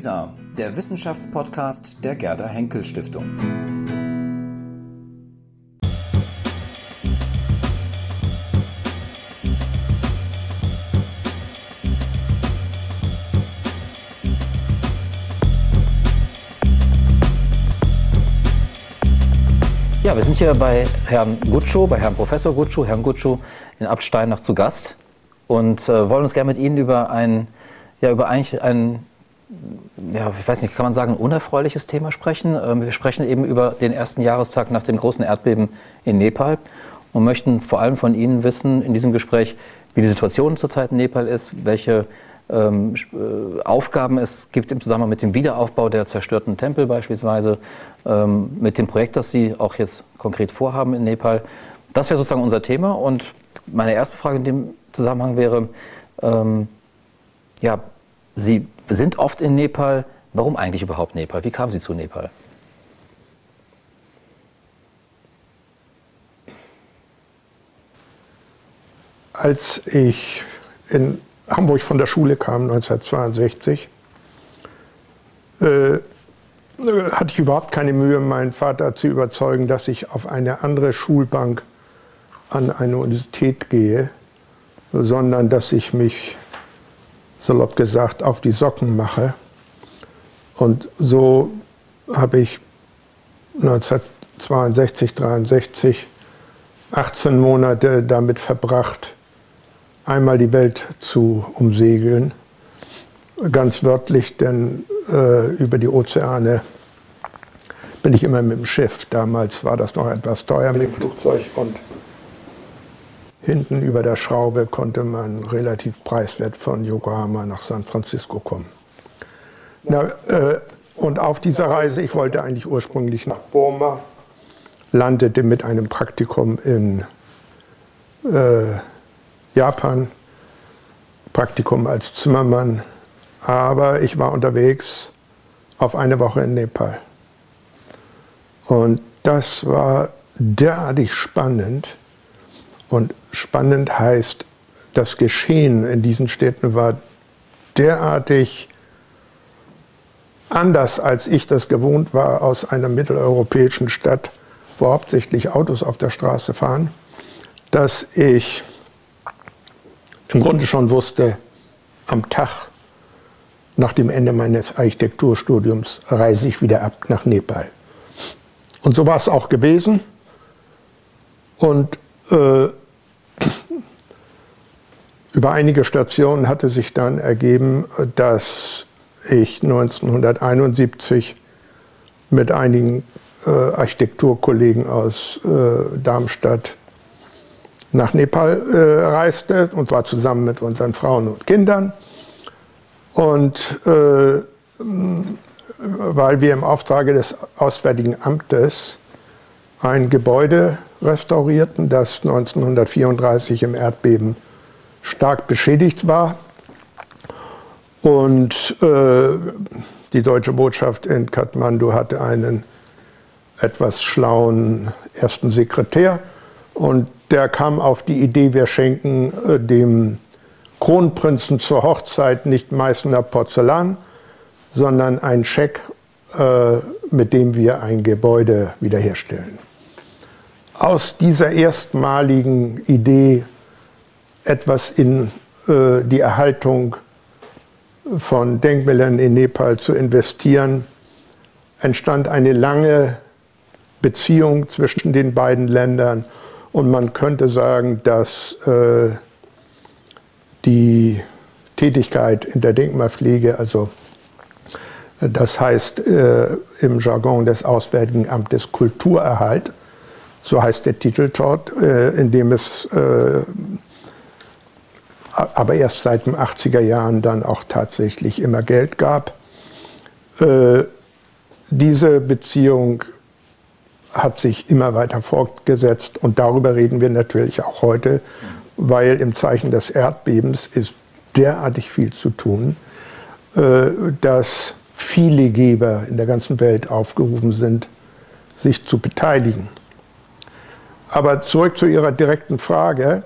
WISA, der Wissenschaftspodcast der Gerda Henkel Stiftung. Ja, wir sind hier bei Herrn Gutschow, bei Herrn Professor Gutschow, Herrn Gutschow in Absteinach zu Gast und äh, wollen uns gerne mit Ihnen über ein, ja, über eigentlich ein, ja, ich weiß nicht, kann man sagen, ein unerfreuliches Thema sprechen. Ähm, wir sprechen eben über den ersten Jahrestag nach dem großen Erdbeben in Nepal und möchten vor allem von Ihnen wissen in diesem Gespräch, wie die Situation zurzeit in Nepal ist, welche ähm, äh, Aufgaben es gibt im Zusammenhang mit dem Wiederaufbau der zerstörten Tempel beispielsweise, ähm, mit dem Projekt, das Sie auch jetzt konkret vorhaben in Nepal. Das wäre sozusagen unser Thema. Und meine erste Frage in dem Zusammenhang wäre, ähm, ja, Sie sind oft in Nepal. Warum eigentlich überhaupt Nepal? Wie kamen Sie zu Nepal? Als ich in Hamburg von der Schule kam, 1962, äh, hatte ich überhaupt keine Mühe, meinen Vater zu überzeugen, dass ich auf eine andere Schulbank an eine Universität gehe, sondern dass ich mich, salopp gesagt, auf die Socken mache. Und so habe ich 1962, 63 18 Monate damit verbracht, einmal die Welt zu umsegeln. Ganz wörtlich, denn äh, über die Ozeane bin ich immer mit dem Schiff. Damals war das noch etwas teuer mit dem Flugzeug und hinten über der Schraube konnte man relativ preiswert von Yokohama nach San Francisco kommen. Na, äh, und auf dieser Reise, ich wollte eigentlich ursprünglich nach Burma, landete mit einem Praktikum in äh, Japan, Praktikum als Zimmermann, aber ich war unterwegs auf eine Woche in Nepal. Und das war derartig spannend. Und spannend heißt, das Geschehen in diesen Städten war derartig anders, als ich das gewohnt war aus einer mitteleuropäischen Stadt, wo hauptsächlich Autos auf der Straße fahren, dass ich im Grunde schon wusste, am Tag nach dem Ende meines Architekturstudiums reise ich wieder ab nach Nepal. Und so war es auch gewesen. Und äh, über einige Stationen hatte sich dann ergeben, dass ich 1971 mit einigen äh, Architekturkollegen aus äh, Darmstadt nach Nepal äh, reiste, und zwar zusammen mit unseren Frauen und Kindern. Und äh, weil wir im Auftrage des Auswärtigen Amtes ein Gebäude restaurierten, das 1934 im Erdbeben stark beschädigt war. Und äh, die deutsche Botschaft in Kathmandu hatte einen etwas schlauen ersten Sekretär und der kam auf die Idee, wir schenken äh, dem Kronprinzen zur Hochzeit nicht Meißner Porzellan, sondern ein Scheck, äh, mit dem wir ein Gebäude wiederherstellen. Aus dieser erstmaligen Idee, etwas in äh, die Erhaltung von Denkmälern in Nepal zu investieren, entstand eine lange Beziehung zwischen den beiden Ländern. Und man könnte sagen, dass äh, die Tätigkeit in der Denkmalpflege, also das heißt äh, im Jargon des Auswärtigen Amtes Kulturerhalt, so heißt der Titel dort, äh, in dem es äh, aber erst seit den 80er Jahren dann auch tatsächlich immer Geld gab. Äh, diese Beziehung hat sich immer weiter fortgesetzt und darüber reden wir natürlich auch heute, weil im Zeichen des Erdbebens ist derartig viel zu tun, äh, dass viele Geber in der ganzen Welt aufgerufen sind, sich zu beteiligen. Aber zurück zu Ihrer direkten Frage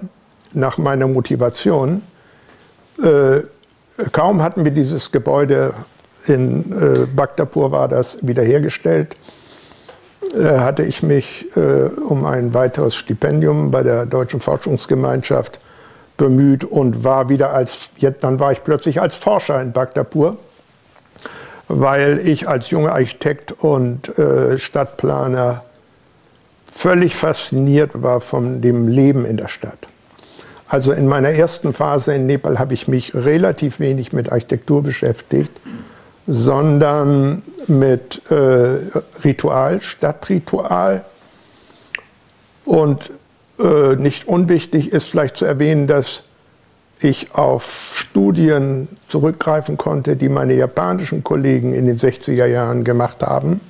nach meiner Motivation. Äh, kaum hatten wir dieses Gebäude in äh, Bhaktapur war das wiederhergestellt, äh, hatte ich mich äh, um ein weiteres Stipendium bei der Deutschen Forschungsgemeinschaft bemüht und war wieder als, dann war ich plötzlich als Forscher in Bhaktapur, weil ich als junger Architekt und äh, Stadtplaner völlig fasziniert war von dem Leben in der Stadt. Also in meiner ersten Phase in Nepal habe ich mich relativ wenig mit Architektur beschäftigt, sondern mit äh, Ritual, Stadtritual. Und äh, nicht unwichtig ist vielleicht zu erwähnen, dass ich auf Studien zurückgreifen konnte, die meine japanischen Kollegen in den 60er Jahren gemacht haben.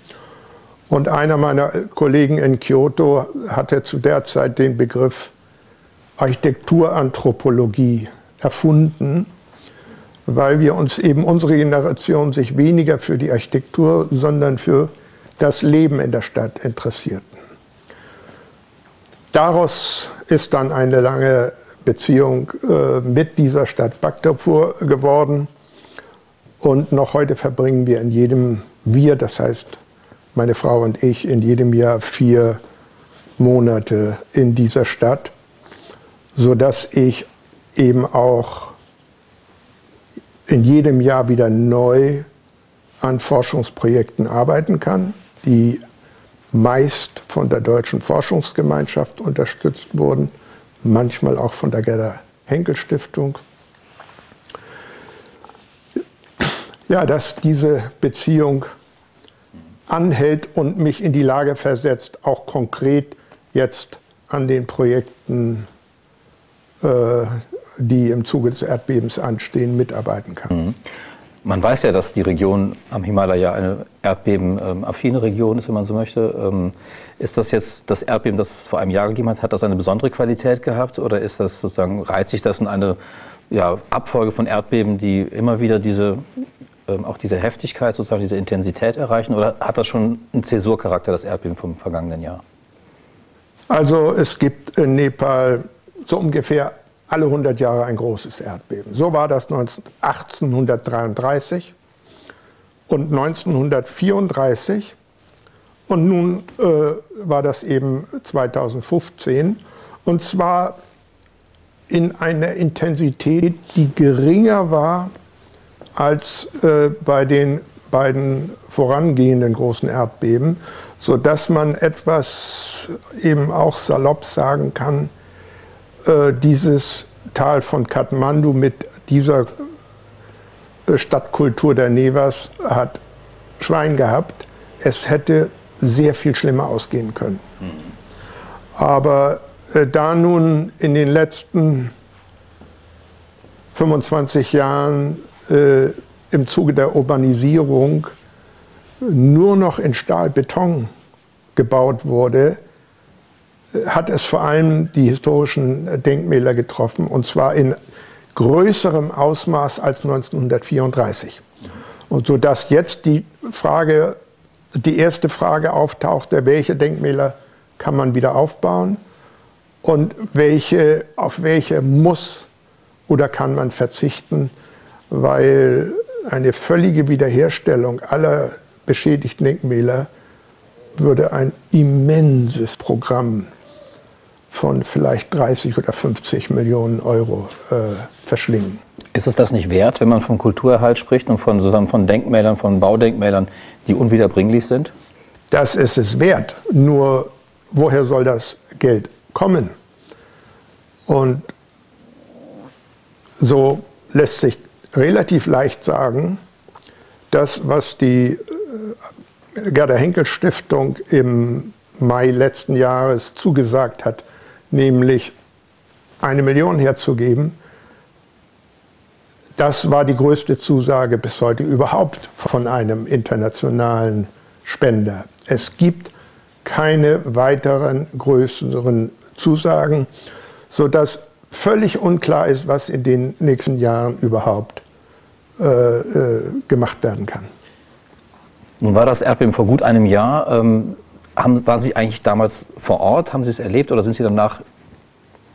Und einer meiner Kollegen in Kyoto hatte zu der Zeit den Begriff Architekturanthropologie erfunden, weil wir uns eben unsere Generation sich weniger für die Architektur, sondern für das Leben in der Stadt interessierten. Daraus ist dann eine lange Beziehung äh, mit dieser Stadt Bhaktapur geworden. Und noch heute verbringen wir in jedem, wir, das heißt meine Frau und ich, in jedem Jahr vier Monate in dieser Stadt sodass ich eben auch in jedem Jahr wieder neu an Forschungsprojekten arbeiten kann, die meist von der Deutschen Forschungsgemeinschaft unterstützt wurden, manchmal auch von der Gerda Henkel Stiftung. Ja, dass diese Beziehung anhält und mich in die Lage versetzt, auch konkret jetzt an den Projekten äh, die im Zuge des Erdbebens anstehen, mitarbeiten kann. Mhm. Man weiß ja, dass die Region am Himalaya eine erdbebenaffine Region ist, wenn man so möchte. Ähm, ist das jetzt das Erdbeben, das es vor einem Jahr gegeben hat, hat das eine besondere Qualität gehabt oder ist das sozusagen, reiht sich das in eine ja, Abfolge von Erdbeben, die immer wieder diese, ähm, auch diese Heftigkeit, sozusagen diese Intensität erreichen oder hat das schon einen Zäsurcharakter, das Erdbeben vom vergangenen Jahr? Also es gibt in Nepal so ungefähr alle 100 Jahre ein großes Erdbeben. So war das 1833 und 1934 und nun äh, war das eben 2015 und zwar in einer Intensität, die geringer war als äh, bei den beiden vorangehenden großen Erdbeben, sodass man etwas eben auch salopp sagen kann, äh, dieses Tal von Kathmandu mit dieser äh, Stadtkultur der Nevas hat Schwein gehabt. Es hätte sehr viel schlimmer ausgehen können. Mhm. Aber äh, da nun in den letzten 25 Jahren äh, im Zuge der Urbanisierung nur noch in Stahlbeton gebaut wurde, hat es vor allem die historischen Denkmäler getroffen, und zwar in größerem Ausmaß als 1934. Und so dass jetzt die Frage, die erste Frage auftauchte, welche Denkmäler kann man wieder aufbauen und welche, auf welche muss oder kann man verzichten, weil eine völlige Wiederherstellung aller beschädigten Denkmäler würde ein immenses Programm von vielleicht 30 oder 50 Millionen Euro äh, verschlingen. Ist es das nicht wert, wenn man vom Kulturerhalt spricht und von, sozusagen von Denkmälern, von Baudenkmälern, die unwiederbringlich sind? Das ist es wert. Nur woher soll das Geld kommen? Und so lässt sich relativ leicht sagen, das, was die äh, Gerda Henkel Stiftung im Mai letzten Jahres zugesagt hat, nämlich eine Million herzugeben, das war die größte Zusage bis heute überhaupt von einem internationalen Spender. Es gibt keine weiteren größeren Zusagen, sodass völlig unklar ist, was in den nächsten Jahren überhaupt gemacht werden kann. Nun war das Erdbeben vor gut einem Jahr. Ähm, haben, waren Sie eigentlich damals vor Ort? Haben Sie es erlebt oder sind Sie danach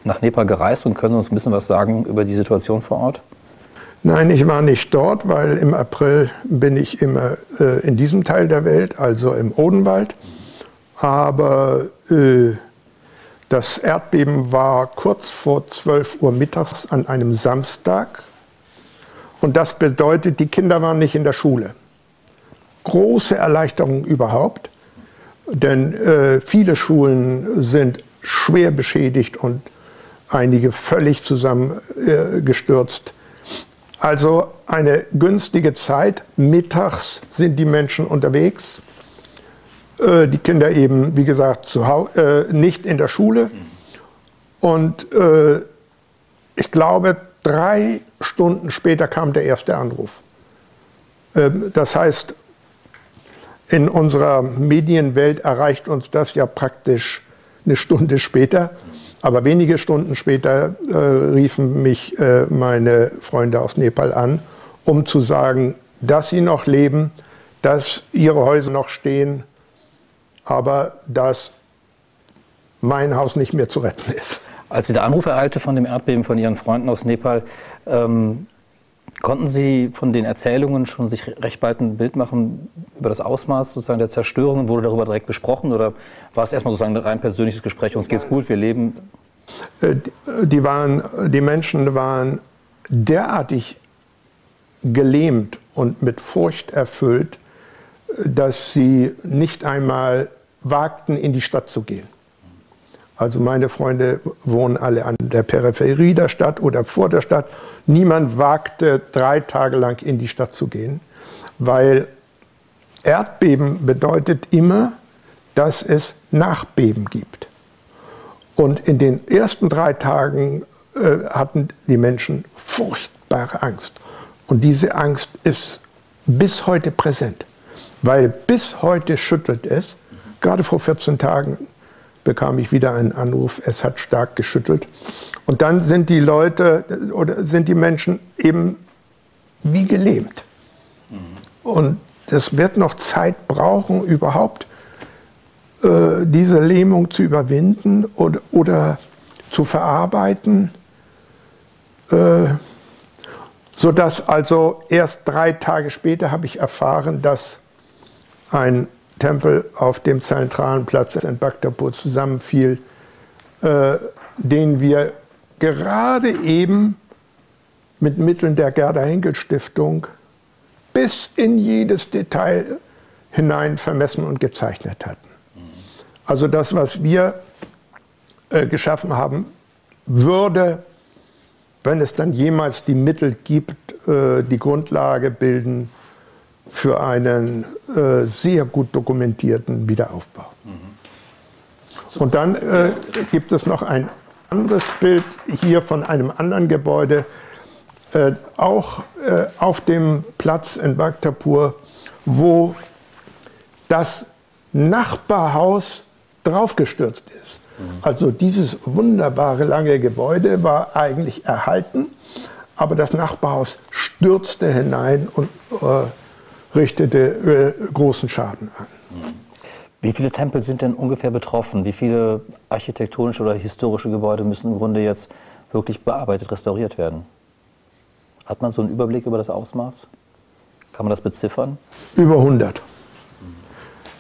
nach Nepal gereist und können uns ein bisschen was sagen über die Situation vor Ort? Nein, ich war nicht dort, weil im April bin ich immer äh, in diesem Teil der Welt, also im Odenwald. Aber äh, das Erdbeben war kurz vor 12 Uhr mittags an einem Samstag. Und das bedeutet, die Kinder waren nicht in der Schule. Große Erleichterung überhaupt, denn äh, viele Schulen sind schwer beschädigt und einige völlig zusammengestürzt. Also eine günstige Zeit. Mittags sind die Menschen unterwegs. Äh, die Kinder eben, wie gesagt, äh, nicht in der Schule. Und äh, ich glaube, drei Stunden später kam der erste Anruf. Ähm, das heißt, in unserer Medienwelt erreicht uns das ja praktisch eine Stunde später. Aber wenige Stunden später äh, riefen mich äh, meine Freunde aus Nepal an, um zu sagen, dass sie noch leben, dass ihre Häuser noch stehen, aber dass mein Haus nicht mehr zu retten ist. Als Sie der Anruf ereilte von dem Erdbeben von Ihren Freunden aus Nepal, ähm, konnten Sie von den Erzählungen schon sich recht bald ein Bild machen über das Ausmaß sozusagen der Zerstörung? Wurde darüber direkt besprochen oder war es erstmal sozusagen ein rein persönliches Gespräch? Uns geht's gut, wir leben. Äh, die, waren, die Menschen waren derartig gelähmt und mit Furcht erfüllt, dass sie nicht einmal wagten, in die Stadt zu gehen. Also meine Freunde wohnen alle an der Peripherie der Stadt oder vor der Stadt Niemand wagte drei Tage lang in die Stadt zu gehen, weil Erdbeben bedeutet immer, dass es Nachbeben gibt. Und in den ersten drei Tagen äh, hatten die Menschen furchtbare Angst. Und diese Angst ist bis heute präsent, weil bis heute schüttelt es. Gerade vor 14 Tagen bekam ich wieder einen Anruf, es hat stark geschüttelt. Und dann sind die Leute oder sind die Menschen eben wie gelähmt. Mhm. Und es wird noch Zeit brauchen, überhaupt äh, diese Lähmung zu überwinden oder, oder zu verarbeiten, äh, sodass also erst drei Tage später habe ich erfahren, dass ein Tempel auf dem zentralen Platz in Bhaktapur zusammenfiel, äh, den wir gerade eben mit Mitteln der Gerda Henkel Stiftung bis in jedes Detail hinein vermessen und gezeichnet hatten. Also das, was wir äh, geschaffen haben, würde, wenn es dann jemals die Mittel gibt, äh, die Grundlage bilden für einen äh, sehr gut dokumentierten Wiederaufbau. Mhm. Und dann äh, gibt es noch ein anderes Bild hier von einem anderen Gebäude, äh, auch äh, auf dem Platz in Bhaktapur, wo das Nachbarhaus draufgestürzt ist. Mhm. Also dieses wunderbare lange Gebäude war eigentlich erhalten, aber das Nachbarhaus stürzte hinein und äh, richtete äh, großen Schaden an. Wie viele Tempel sind denn ungefähr betroffen? Wie viele architektonische oder historische Gebäude müssen im Grunde jetzt wirklich bearbeitet, restauriert werden? Hat man so einen Überblick über das Ausmaß? Kann man das beziffern? Über 100.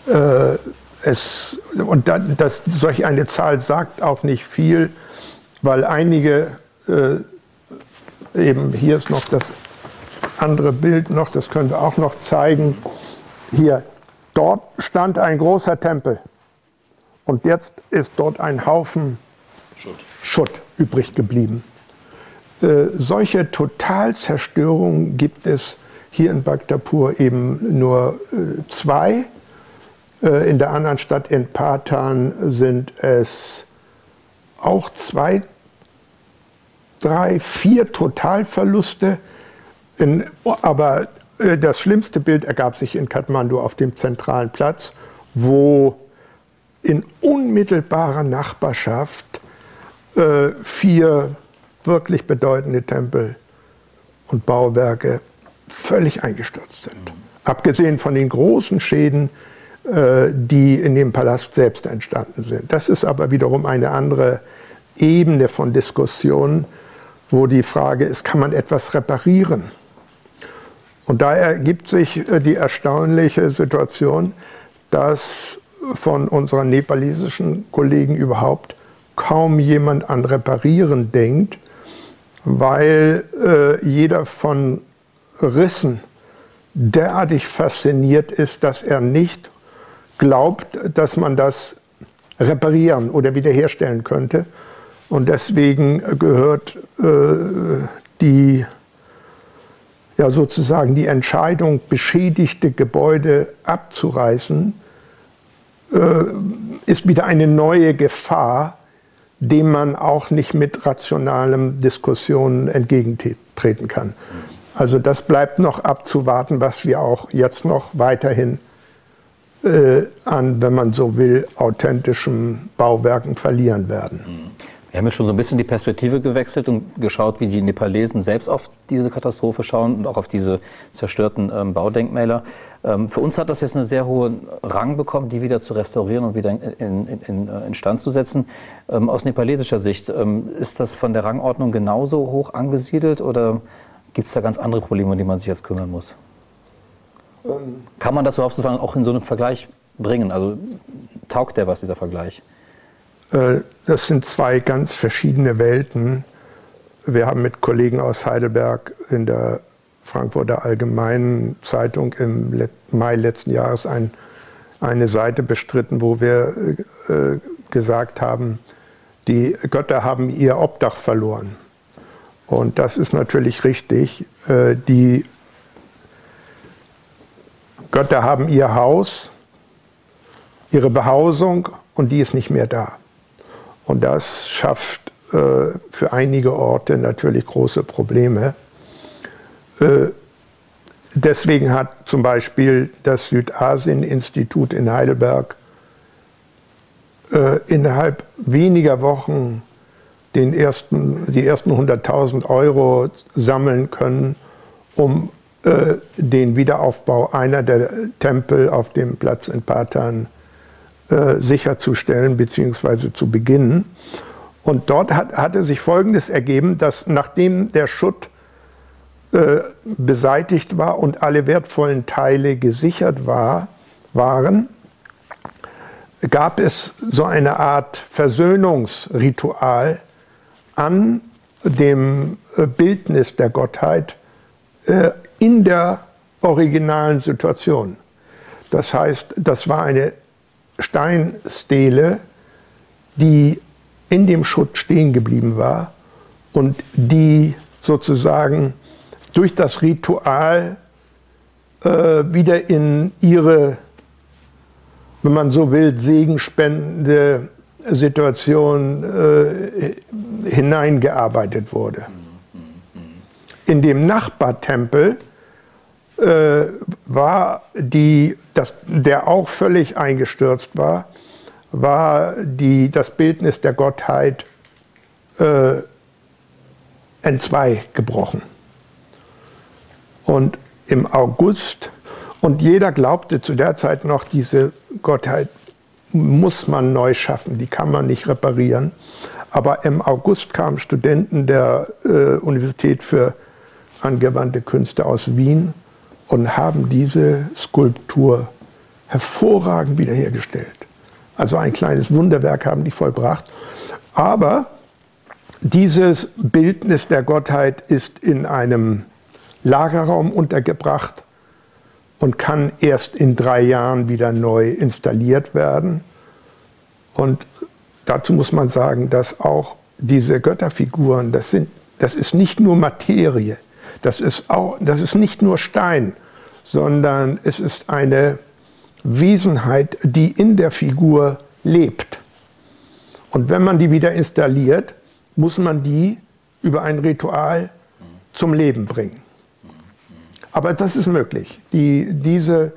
Mhm. Äh, es, und da, das, solch eine Zahl sagt auch nicht viel, weil einige, äh, eben hier ist noch das andere Bild noch, das können wir auch noch zeigen. Hier Dort stand ein großer Tempel. Und jetzt ist dort ein Haufen Schutt, Schutt übrig geblieben. Äh, solche Totalzerstörungen gibt es hier in Bhaktapur eben nur äh, zwei. Äh, in der anderen Stadt in Patan sind es auch zwei, drei, vier Totalverluste. In, aber äh, das schlimmste Bild ergab sich in Kathmandu auf dem zentralen Platz, wo in unmittelbarer Nachbarschaft äh, vier wirklich bedeutende Tempel und Bauwerke völlig eingestürzt sind. Mhm. Abgesehen von den großen Schäden, äh, die in dem Palast selbst entstanden sind. Das ist aber wiederum eine andere Ebene von Diskussion, wo die Frage ist, kann man etwas reparieren? Und da ergibt sich äh, die erstaunliche Situation, dass von unseren nepalesischen Kollegen überhaupt kaum jemand an Reparieren denkt, weil äh, jeder von Rissen derartig fasziniert ist, dass er nicht glaubt, dass man das reparieren oder wiederherstellen könnte. Und deswegen gehört äh, die ja sozusagen die Entscheidung, beschädigte Gebäude abzureißen, äh, ist wieder eine neue Gefahr, dem man auch nicht mit rationalen Diskussionen entgegentreten kann. Also das bleibt noch abzuwarten, was wir auch jetzt noch weiterhin äh, an, wenn man so will, authentischen Bauwerken verlieren werden. Wir haben ja schon so ein bisschen die Perspektive gewechselt und geschaut, wie die Nepalesen selbst auf diese Katastrophe schauen und auch auf diese zerstörten ähm, Baudenkmäler. Ähm, für uns hat das jetzt einen sehr hohen Rang bekommen, die wieder zu restaurieren und wieder in, in, in, äh, in Stand zu setzen. Ähm, aus nepalesischer Sicht, ähm, ist das von der Rangordnung genauso hoch angesiedelt oder gibt es da ganz andere Probleme, um die man sich jetzt kümmern muss? Ähm. Kann man das überhaupt sozusagen auch in so einem Vergleich bringen? Also taugt der was, dieser Vergleich? Äh, das sind zwei ganz verschiedene Welten. Wir haben mit Kollegen aus Heidelberg in der Frankfurter Allgemeinen Zeitung im Mai letzten Jahres ein, eine Seite bestritten, wo wir äh, gesagt haben, die Götter haben ihr Obdach verloren. Und das ist natürlich richtig. Äh, die Götter haben ihr Haus, ihre Behausung und die ist nicht mehr da. Und das schafft äh, für einige Orte natürlich große Probleme. Äh, deswegen hat zum Beispiel das Südasien-Institut in Heidelberg äh, innerhalb weniger Wochen den ersten, die ersten 100.000 Euro sammeln können, um äh, den Wiederaufbau einer der Tempel auf dem Platz in Patan äh, sicherzustellen bzw. zu beginnen. Und dort hat, hatte sich Folgendes ergeben, dass nachdem der Schutt äh, beseitigt war und alle wertvollen Teile gesichert war, waren, gab es so eine Art Versöhnungsritual an dem äh, Bildnis der Gottheit äh, in der originalen Situation. Das heißt, das war eine Steinstele, die in dem Schutt stehen geblieben war und die sozusagen durch das Ritual äh, wieder in ihre, wenn man so will, segenspendende Situation äh, hineingearbeitet wurde. In dem Nachbartempel äh, war die, das, der auch völlig eingestürzt war, war die, das Bildnis der Gottheit äh, entzwei gebrochen. Und im August, und jeder glaubte zu der Zeit noch, diese Gottheit muss man neu schaffen, die kann man nicht reparieren. Aber im August kamen Studenten der äh, Universität für angewandte Künste aus Wien und haben diese Skulptur hervorragend wiederhergestellt. Also ein kleines Wunderwerk haben die vollbracht. Aber dieses Bildnis der Gottheit ist in einem Lagerraum untergebracht und kann erst in drei Jahren wieder neu installiert werden. Und dazu muss man sagen, dass auch diese Götterfiguren, das, sind, das ist nicht nur Materie, das ist, auch, das ist nicht nur Stein, sondern es ist eine Wesenheit, die in der Figur lebt. Und wenn man die wieder installiert, muss man die über ein Ritual zum Leben bringen. Aber das ist möglich. Die, diese,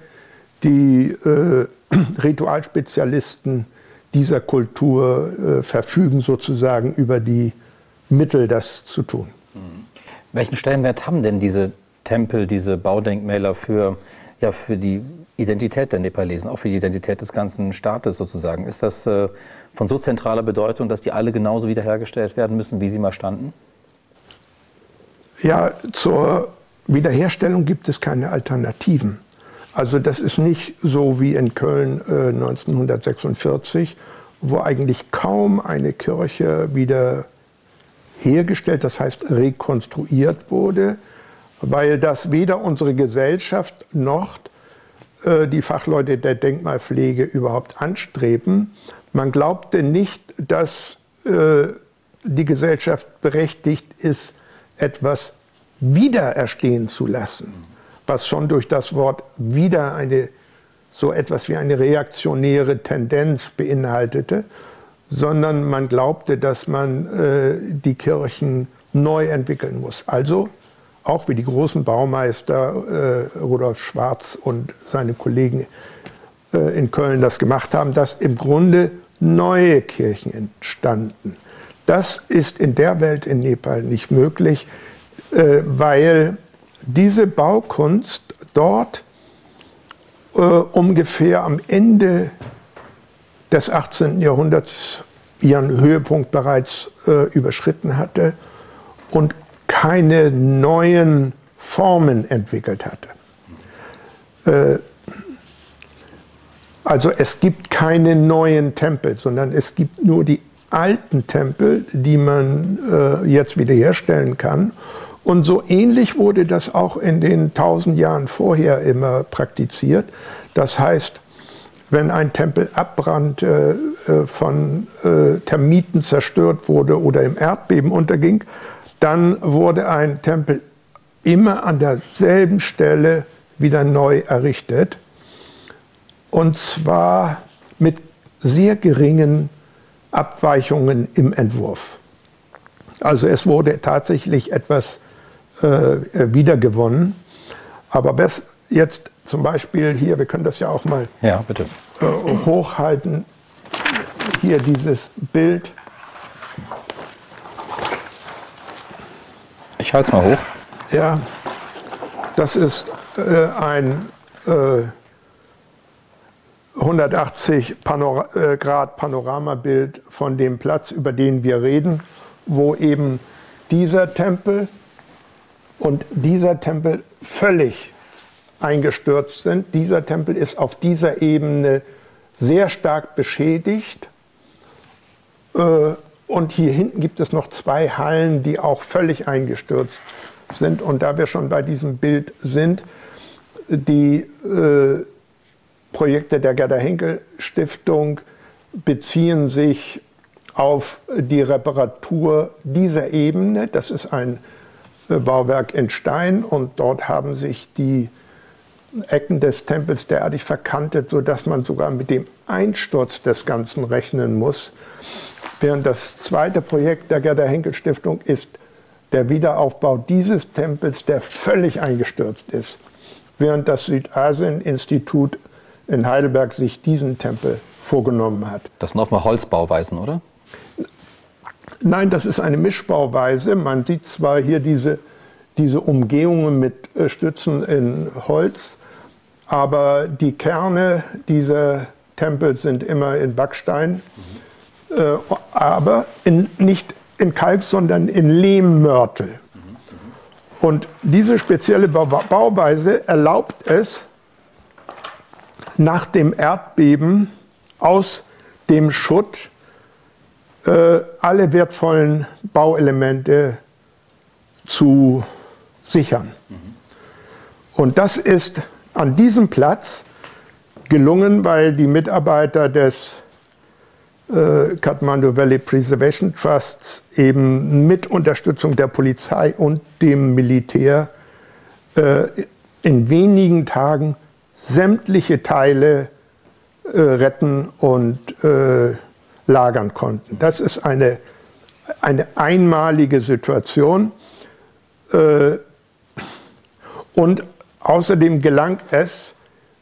die äh, Ritualspezialisten dieser Kultur äh, verfügen sozusagen über die Mittel, das zu tun. Welchen Stellenwert haben denn diese Tempel, diese Baudenkmäler für, ja, für die Identität der Nepalesen, auch für die Identität des ganzen Staates sozusagen? Ist das äh, von so zentraler Bedeutung, dass die alle genauso wiederhergestellt werden müssen, wie sie mal standen? Ja, zur Wiederherstellung gibt es keine Alternativen. Also das ist nicht so wie in Köln äh, 1946, wo eigentlich kaum eine Kirche wieder hergestellt, das heißt rekonstruiert wurde, weil das weder unsere Gesellschaft noch äh, die Fachleute der Denkmalpflege überhaupt anstreben. Man glaubte nicht, dass äh, die Gesellschaft berechtigt ist, etwas wiedererstehen zu lassen, was schon durch das Wort wieder eine so etwas wie eine reaktionäre Tendenz beinhaltete, sondern man glaubte, dass man äh, die Kirchen neu entwickeln muss. Also auch wie die großen Baumeister äh, Rudolf Schwarz und seine Kollegen äh, in Köln das gemacht haben, dass im Grunde neue Kirchen entstanden. Das ist in der Welt in Nepal nicht möglich, äh, weil diese Baukunst dort äh, ungefähr am Ende des 18. Jahrhunderts ihren Höhepunkt bereits äh, überschritten hatte und keine neuen Formen entwickelt hatte. Äh, also es gibt keine neuen Tempel, sondern es gibt nur die alten Tempel, die man äh, jetzt wiederherstellen kann. Und so ähnlich wurde das auch in den tausend Jahren vorher immer praktiziert. Das heißt, wenn ein Tempel abbrannte, äh, von äh, Termiten zerstört wurde oder im Erdbeben unterging, dann wurde ein Tempel immer an derselben Stelle wieder neu errichtet. Und zwar mit sehr geringen Abweichungen im Entwurf. Also es wurde tatsächlich etwas äh, wiedergewonnen. Aber jetzt zum Beispiel hier, wir können das ja auch mal ja, bitte. Äh, hochhalten, hier dieses Bild Ich halte es mal hoch. Ja, das ist äh, ein äh, 180 Panora äh, Grad Panoramabild von dem Platz, über den wir reden, wo eben dieser Tempel und dieser Tempel völlig eingestürzt sind. Dieser Tempel ist auf dieser Ebene sehr stark beschädigt. Äh, und hier hinten gibt es noch zwei Hallen, die auch völlig eingestürzt sind. Und da wir schon bei diesem Bild sind, die äh, Projekte der Gerda Henkel Stiftung beziehen sich auf die Reparatur dieser Ebene. Das ist ein äh, Bauwerk in Stein und dort haben sich die Ecken des Tempels derartig verkantet, sodass man sogar mit dem Einsturz des Ganzen rechnen muss. Während das zweite Projekt der Gerda Henkel Stiftung ist der Wiederaufbau dieses Tempels, der völlig eingestürzt ist. Während das Südasien-Institut in Heidelberg sich diesen Tempel vorgenommen hat. Das sind offenbar Holzbauweisen, oder? Nein, das ist eine Mischbauweise. Man sieht zwar hier diese, diese Umgehungen mit äh, Stützen in Holz, aber die Kerne dieser Tempel sind immer in Backstein. Mhm äh, aber in, nicht in Kalk, sondern in Lehmmörtel. Und diese spezielle Bauweise erlaubt es, nach dem Erdbeben aus dem Schutt äh, alle wertvollen Bauelemente zu sichern. Und das ist an diesem Platz gelungen, weil die Mitarbeiter des äh, Kathmandu Valley Preservation Trusts eben mit Unterstützung der Polizei und dem Militär äh, in wenigen Tagen sämtliche Teile äh, retten und äh, lagern konnten. Das ist eine, eine einmalige Situation. Äh, und außerdem gelang es,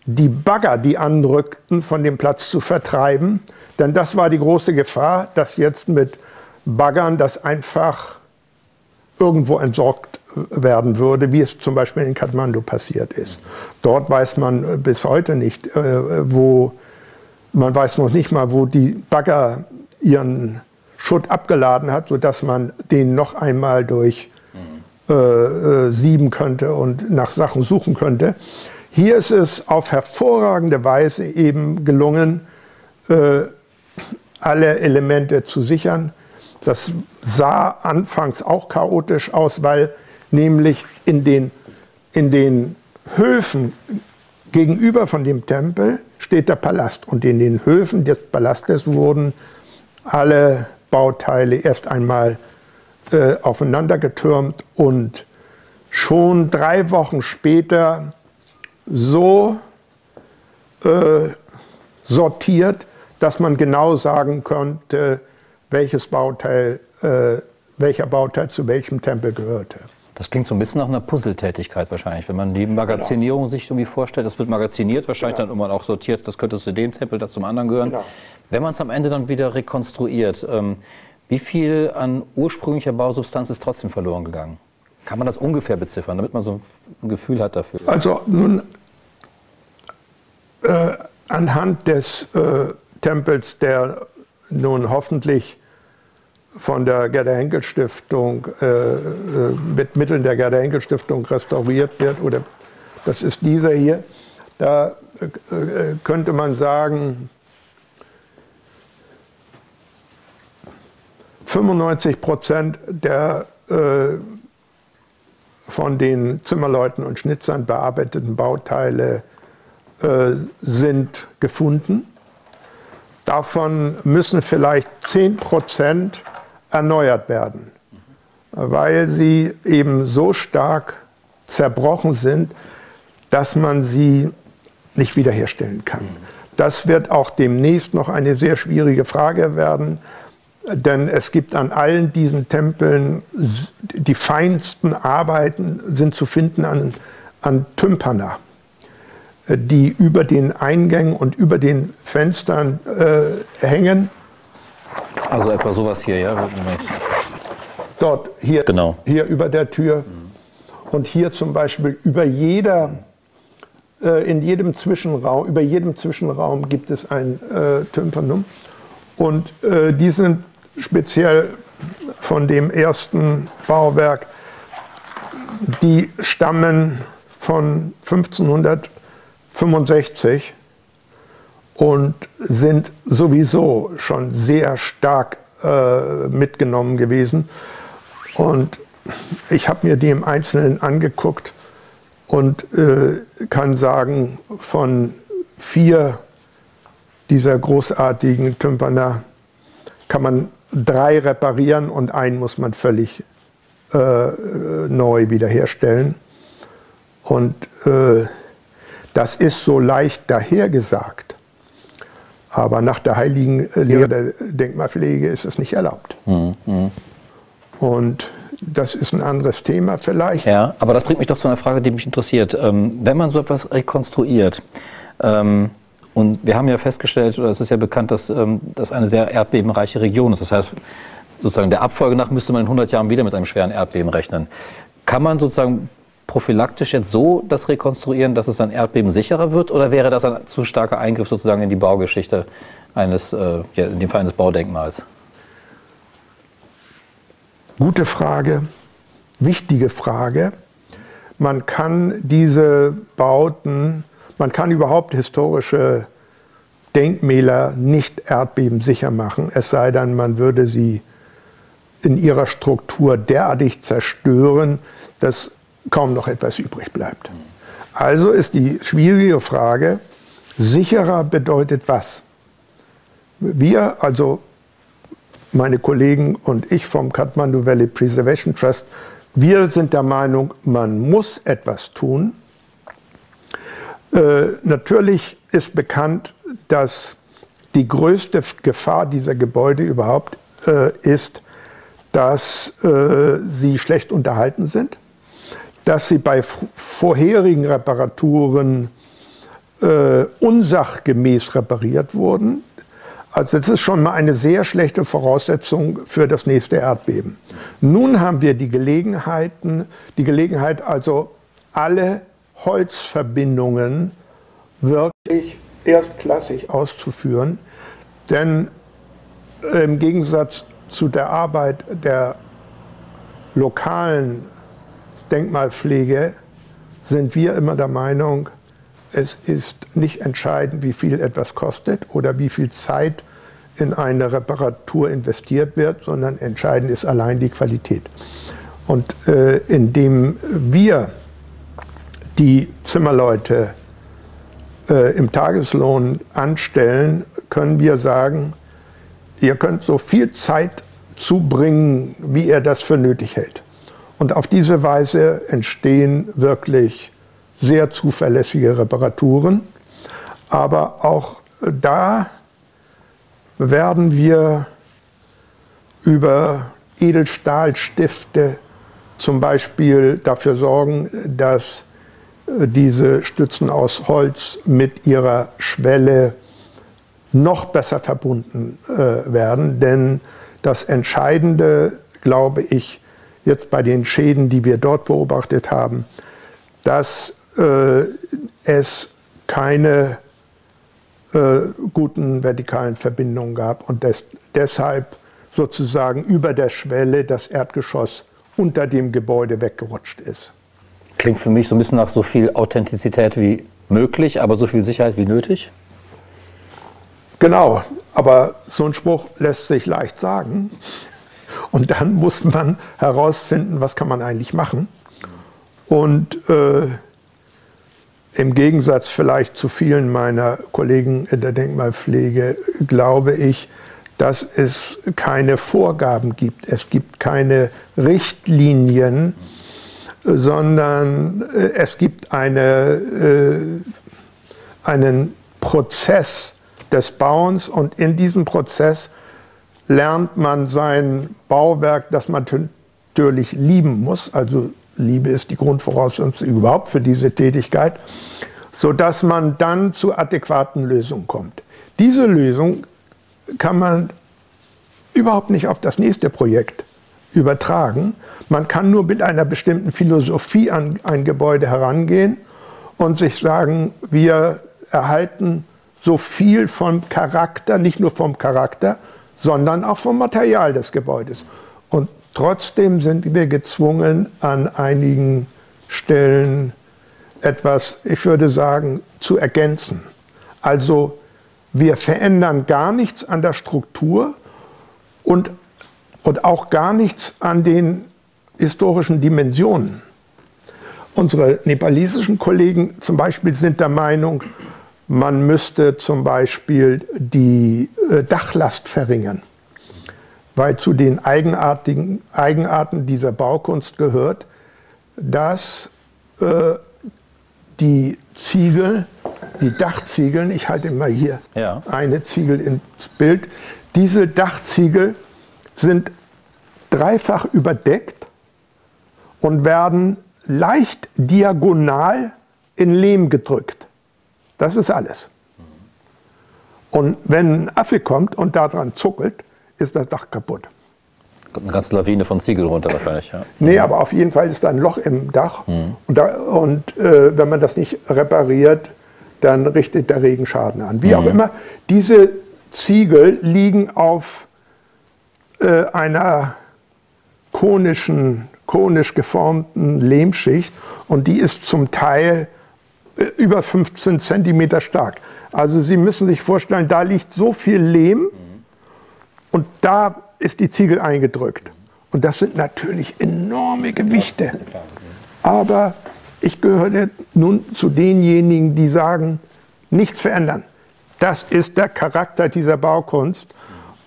die Bagger, die anrückten, von dem Platz zu vertreiben denn das war die große Gefahr, dass jetzt mit Baggern das einfach irgendwo entsorgt werden würde, wie es zum Beispiel in Kathmandu passiert ist. Dort weiß man bis heute nicht, äh, wo, man weiß noch nicht mal, wo die Bagger ihren Schutt abgeladen hat, sodass man den noch einmal durch äh, äh, sieben könnte und nach Sachen suchen könnte. Hier ist es auf hervorragende Weise eben gelungen, äh, alle Elemente zu sichern. Das sah anfangs auch chaotisch aus, weil nämlich in den, in den Höfen gegenüber von dem Tempel steht der Palast. Und in den Höfen des Palastes wurden alle Bauteile erst einmal äh, aufeinander getürmt und schon drei Wochen später so äh, sortiert, dass man genau sagen könnte, welches Bauteil, äh, welcher Bauteil zu welchem Tempel gehörte. Das klingt so ein bisschen nach einer Puzzletätigkeit wahrscheinlich, wenn man die Magazinierung genau. sich irgendwie vorstellt. Das wird magaziniert, wahrscheinlich genau. dann irgendwann auch sortiert, das könnte zu dem Tempel, das zum anderen gehören. Genau. Wenn man es am Ende dann wieder rekonstruiert, ähm, wie viel an ursprünglicher Bausubstanz ist trotzdem verloren gegangen? Kann man das ungefähr beziffern, damit man so ein Gefühl hat dafür? Also nun, äh, anhand des äh, Tempels, der nun hoffentlich von der Gerda Henkel Stiftung äh, äh, mit Mitteln der Gerda Henkel Stiftung restauriert wird oder das ist dieser hier, da äh, könnte man sagen, 95 Prozent der äh, von den Zimmerleuten und Schnitzern bearbeiteten Bauteile äh, sind gefunden. Davon müssen vielleicht 10 Prozent erneuert werden, weil sie eben so stark zerbrochen sind, dass man sie nicht wiederherstellen kann. Das wird auch demnächst noch eine sehr schwierige Frage werden, denn es gibt an allen diesen Tempeln die feinsten Arbeiten sind zu finden an, an Tympana, die über den Eingängen und über den Fenstern äh, hängen also etwa sowas hier, ja? Dort, hier, genau. hier über der Tür. Und hier zum Beispiel über jeder, äh, in jedem Zwischenraum, über jedem Zwischenraum gibt es ein äh, Tympanum. Und äh, die sind speziell von dem ersten Bauwerk, die stammen von 1565 und sind sowieso schon sehr stark äh, mitgenommen gewesen. Und ich habe mir die im Einzelnen angeguckt und äh, kann sagen, von vier dieser großartigen Tympaner kann man drei reparieren und einen muss man völlig äh, neu wiederherstellen. Und äh, das ist so leicht dahergesagt. Aber nach der heiligen Lehre der Denkmalpflege ist es nicht erlaubt. Mhm. Und das ist ein anderes Thema vielleicht. Ja, aber das bringt mich doch zu einer Frage, die mich interessiert. Ähm, wenn man so etwas rekonstruiert, ähm, und wir haben ja festgestellt, oder es ist ja bekannt, dass ähm, das eine sehr erdbebenreiche Region ist. Das heißt, sozusagen der Abfolge nach müsste man in 100 Jahren wieder mit einem schweren Erdbeben rechnen. Kann man sozusagen prophylaktisch jetzt so das rekonstruieren, dass es dann Erdbeben sicherer wird? Oder wäre das ein zu starker Eingriff sozusagen in die Baugeschichte eines, äh, ja, in dem Fall eines Baudenkmals? Gute Frage, wichtige Frage. Man kann diese Bauten, man kann überhaupt historische Denkmäler nicht erdbebensicher machen, es sei denn, man würde sie in ihrer Struktur derartig zerstören, dass kaum noch etwas übrig bleibt. Also ist die schwierige Frage, sicherer bedeutet was? Wir, also meine Kollegen und ich vom Kathmandu Valley Preservation Trust, wir sind der Meinung, man muss etwas tun. Äh, natürlich ist bekannt, dass die größte Gefahr dieser Gebäude überhaupt äh, ist, dass äh, sie schlecht unterhalten sind dass sie bei vorherigen Reparaturen äh, unsachgemäß repariert wurden. Also das ist schon mal eine sehr schlechte Voraussetzung für das nächste Erdbeben. Nun haben wir die Gelegenheiten, die Gelegenheit also alle Holzverbindungen wirklich erstklassig auszuführen, denn im Gegensatz zu der Arbeit der lokalen Denkmalpflege sind wir immer der Meinung, es ist nicht entscheidend, wie viel etwas kostet oder wie viel Zeit in eine Reparatur investiert wird, sondern entscheidend ist allein die Qualität. Und äh, indem wir die Zimmerleute äh, im Tageslohn anstellen, können wir sagen, ihr könnt so viel Zeit zubringen, wie ihr das für nötig hält. Und auf diese Weise entstehen wirklich sehr zuverlässige Reparaturen. Aber auch da werden wir über Edelstahlstifte zum Beispiel dafür sorgen, dass diese Stützen aus Holz mit ihrer Schwelle noch besser verbunden äh, werden. Denn das Entscheidende, glaube ich, jetzt bei den Schäden, die wir dort beobachtet haben, dass äh, es keine äh, guten vertikalen Verbindungen gab und des, deshalb sozusagen über der Schwelle das Erdgeschoss unter dem Gebäude weggerutscht ist. Klingt für mich so ein bisschen nach so viel Authentizität wie möglich, aber so viel Sicherheit wie nötig. Genau, aber so ein Spruch lässt sich leicht sagen. Und dann muss man herausfinden, was kann man eigentlich machen. Und äh, im Gegensatz vielleicht zu vielen meiner Kollegen in der Denkmalpflege glaube ich, dass es keine Vorgaben gibt. Es gibt keine Richtlinien, sondern äh, es gibt eine, äh, einen Prozess des Bauens und in diesem Prozess lernt man sein Bauwerk, das man natürlich lieben muss, also Liebe ist die Grundvoraussetzung überhaupt für diese Tätigkeit, sodass man dann zu adäquaten Lösungen kommt. Diese Lösung kann man überhaupt nicht auf das nächste Projekt übertragen. Man kann nur mit einer bestimmten Philosophie an ein Gebäude herangehen und sich sagen, wir erhalten so viel vom Charakter, nicht nur vom Charakter, sondern auch vom Material des Gebäudes. Und Trotzdem sind wir gezwungen, an einigen Stellen etwas, ich würde sagen, zu ergänzen. Also wir verändern gar nichts an der Struktur und, und auch gar nichts an den historischen Dimensionen. Unsere nepalesischen Kollegen zum Beispiel sind der Meinung, man müsste zum Beispiel die äh, Dachlast verringern weil zu den eigenartigen Eigenarten dieser Baukunst gehört, dass äh, die Ziegel, die Dachziegeln, ich halte mal hier ja. eine Ziegel ins Bild, diese Dachziegel sind dreifach überdeckt und werden leicht diagonal in Lehm gedrückt. Das ist alles. Und wenn ein Affe kommt und daran zuckelt, ist das Dach kaputt. Eine ganze Lawine von Ziegel runter wahrscheinlich. Ja. Nee, aber auf jeden Fall ist da ein Loch im Dach. Mhm. Und, da, und äh, wenn man das nicht repariert, dann richtet der Regen Schaden an. Wie mhm. auch immer, diese Ziegel liegen auf äh, einer konischen, konisch geformten Lehmschicht und die ist zum Teil äh, über 15 Zentimeter stark. Also Sie müssen sich vorstellen, da liegt so viel Lehm. Und da ist die Ziegel eingedrückt. Und das sind natürlich enorme Gewichte. Aber ich gehöre nun zu denjenigen, die sagen, nichts verändern. Das ist der Charakter dieser Baukunst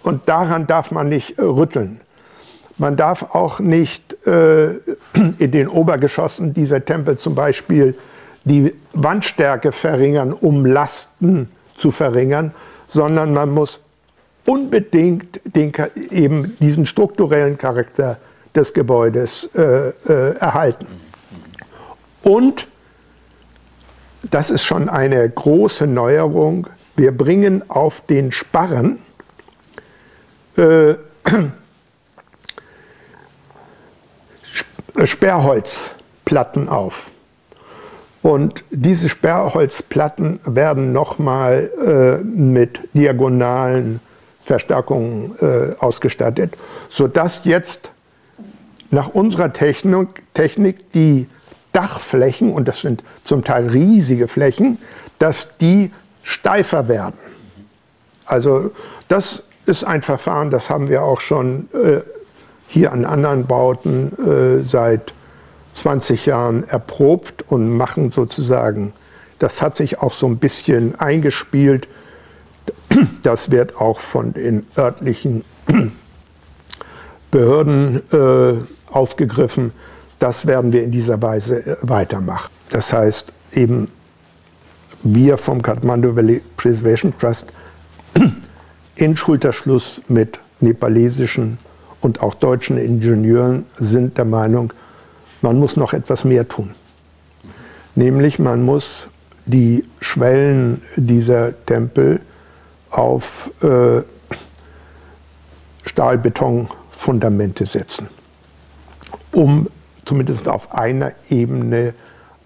und daran darf man nicht äh, rütteln. Man darf auch nicht äh, in den Obergeschossen dieser Tempel zum Beispiel die Wandstärke verringern, um Lasten zu verringern, sondern man muss unbedingt den, eben diesen strukturellen Charakter des Gebäudes äh, äh, erhalten. Und das ist schon eine große Neuerung. Wir bringen auf den Sparren äh, Sperrholzplatten auf. Und diese Sperrholzplatten werden nochmal äh, mit diagonalen Verstärkungen äh, ausgestattet, sodass jetzt nach unserer Technik, Technik die Dachflächen, und das sind zum Teil riesige Flächen, dass die steifer werden. Also das ist ein Verfahren, das haben wir auch schon äh, hier an anderen Bauten äh, seit 20 Jahren erprobt und machen sozusagen, das hat sich auch so ein bisschen eingespielt. Das wird auch von den örtlichen Behörden äh, aufgegriffen. Das werden wir in dieser Weise äh, weitermachen. Das heißt eben, wir vom Kathmandu Valley Preservation Trust in Schulterschluss mit nepalesischen und auch deutschen Ingenieuren sind der Meinung, man muss noch etwas mehr tun. Nämlich man muss die Schwellen dieser Tempel auf äh, Stahlbetonfundamente setzen, um zumindest auf einer Ebene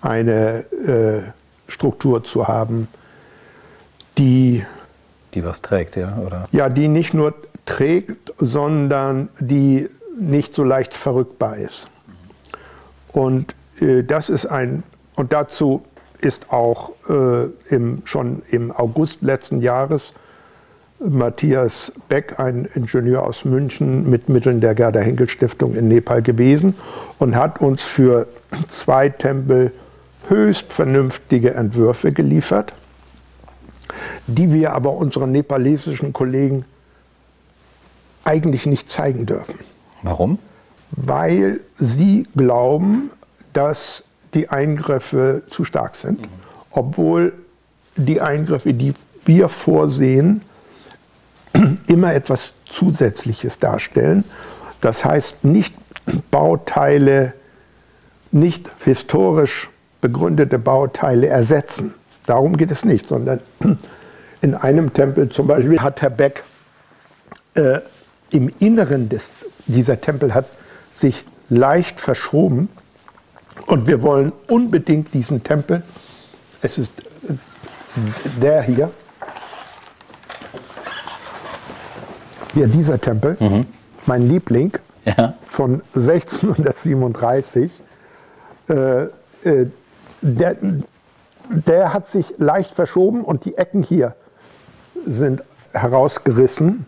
eine äh, Struktur zu haben, die die was trägt, ja, oder? Ja, die nicht nur trägt, sondern die nicht so leicht verrückbar ist. Und äh, das ist ein und dazu ist auch äh, im, schon im August letzten Jahres Matthias Beck, ein Ingenieur aus München, mit Mitteln der Gerda Henkel Stiftung in Nepal gewesen und hat uns für zwei Tempel höchst vernünftige Entwürfe geliefert, die wir aber unseren nepalesischen Kollegen eigentlich nicht zeigen dürfen. Warum? Weil sie glauben, dass die Eingriffe zu stark sind, mhm. obwohl die Eingriffe, die wir vorsehen, immer etwas Zusätzliches darstellen. Das heißt, nicht Bauteile, nicht historisch begründete Bauteile ersetzen. Darum geht es nicht, sondern in einem Tempel zum Beispiel hat Herr Beck äh, im Inneren des, dieser Tempel hat sich leicht verschoben und wir wollen unbedingt diesen Tempel, es ist äh, der hier, hier dieser Tempel, mhm. mein Liebling ja. von 1637, äh, äh, der, der hat sich leicht verschoben und die Ecken hier sind herausgerissen.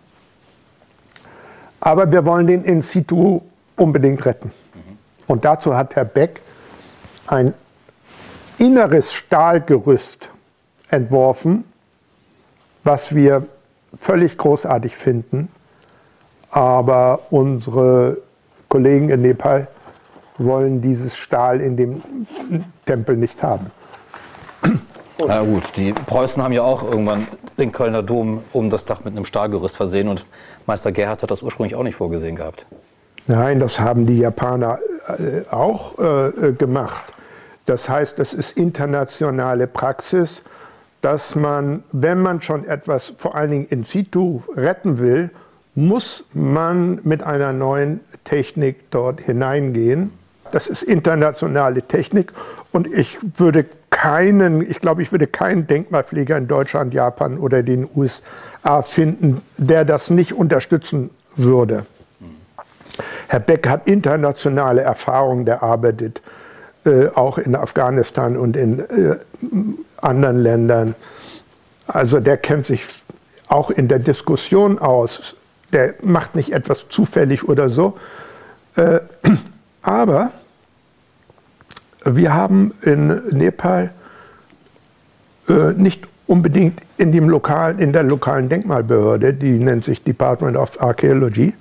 Aber wir wollen den in situ unbedingt retten. Und dazu hat Herr Beck ein inneres Stahlgerüst entworfen, was wir völlig großartig finden. Aber unsere Kollegen in Nepal wollen dieses Stahl in dem Tempel nicht haben. Na gut, die Preußen haben ja auch irgendwann den Kölner Dom um das Dach mit einem Stahlgerüst versehen und Meister Gerhard hat das ursprünglich auch nicht vorgesehen gehabt. Nein, das haben die Japaner äh, auch äh, gemacht. Das heißt, das ist internationale Praxis, dass man, wenn man schon etwas vor allen Dingen in situ retten will, muss man mit einer neuen Technik dort hineingehen. Das ist internationale Technik und ich würde keinen, ich glaube, ich würde keinen Denkmalpfleger in Deutschland, Japan oder den USA finden, der das nicht unterstützen würde. Herr Beck hat internationale Erfahrungen erarbeitet, äh, auch in Afghanistan und in äh, anderen Ländern. Also der kennt sich auch in der Diskussion aus. Der macht nicht etwas zufällig oder so. Äh, aber wir haben in Nepal äh, nicht unbedingt in, dem lokalen, in der lokalen Denkmalbehörde, die nennt sich Department of Archaeology,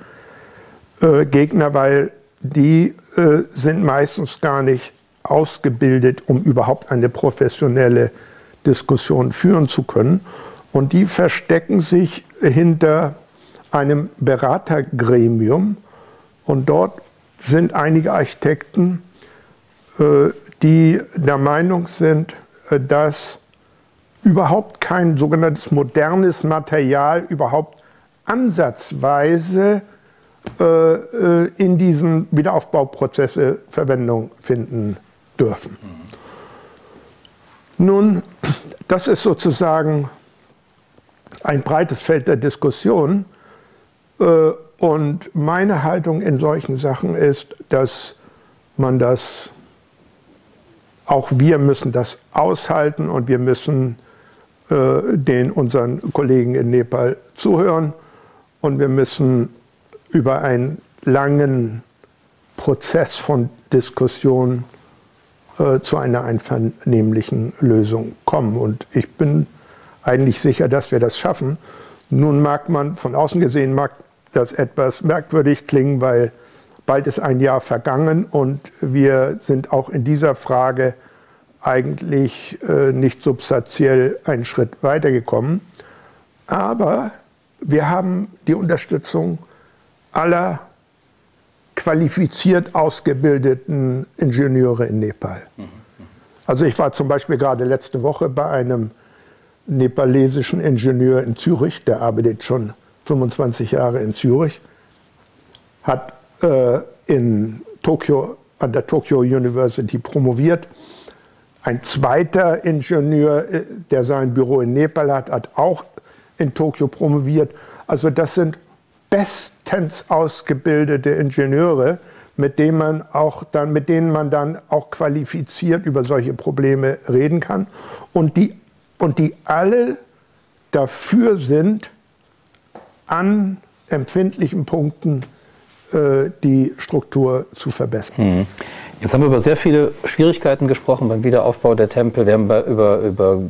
äh, Gegner, weil die äh, sind meistens gar nicht ausgebildet, um überhaupt eine professionelle Diskussion führen zu können. Und die verstecken sich hinter einem Beratergremium. Und dort sind einige Architekten, die der Meinung sind, äh, dass überhaupt kein sogenanntes modernes Material überhaupt ansatzweise äh, in diesen Wiederaufbauprozesse Verwendung finden dürfen. Nun, das ist sozusagen ein breites Feld der Diskussion. und meine Haltung in solchen Sachen ist, dass man das, auch wir müssen das aushalten und wir müssen äh, den unseren Kollegen in Nepal zuhören und wir müssen über einen langen Prozess von Diskussion äh, zu einer einvernehmlichen Lösung kommen. Und ich bin eigentlich sicher, dass wir das schaffen. Nun mag man von außen gesehen, mag das etwas merkwürdig klingen, weil bald ist ein Jahr vergangen und wir sind auch in dieser Frage eigentlich äh, nicht substanziell einen Schritt weitergekommen. Aber wir haben die Unterstützung aller qualifiziert ausgebildeten Ingenieure in Nepal. Also ich war zum Beispiel gerade letzte Woche bei einem nepalesischen Ingenieur in Zürich, der arbeitet schon 25 Jahre in Zürich, hat äh, in Tokio, an der Tokyo University promoviert. Ein zweiter Ingenieur, äh, der sein Büro in Nepal hat, hat auch in Tokio promoviert. Also das sind bestens ausgebildete Ingenieure, mit denen man auch dann, mit denen man dann auch qualifiziert über solche Probleme reden kann und die, und die alle dafür sind, an empfindlichen Punkten äh, die Struktur zu verbessern. Mhm. Jetzt haben wir über sehr viele Schwierigkeiten gesprochen beim Wiederaufbau der Tempel. Wir haben über, über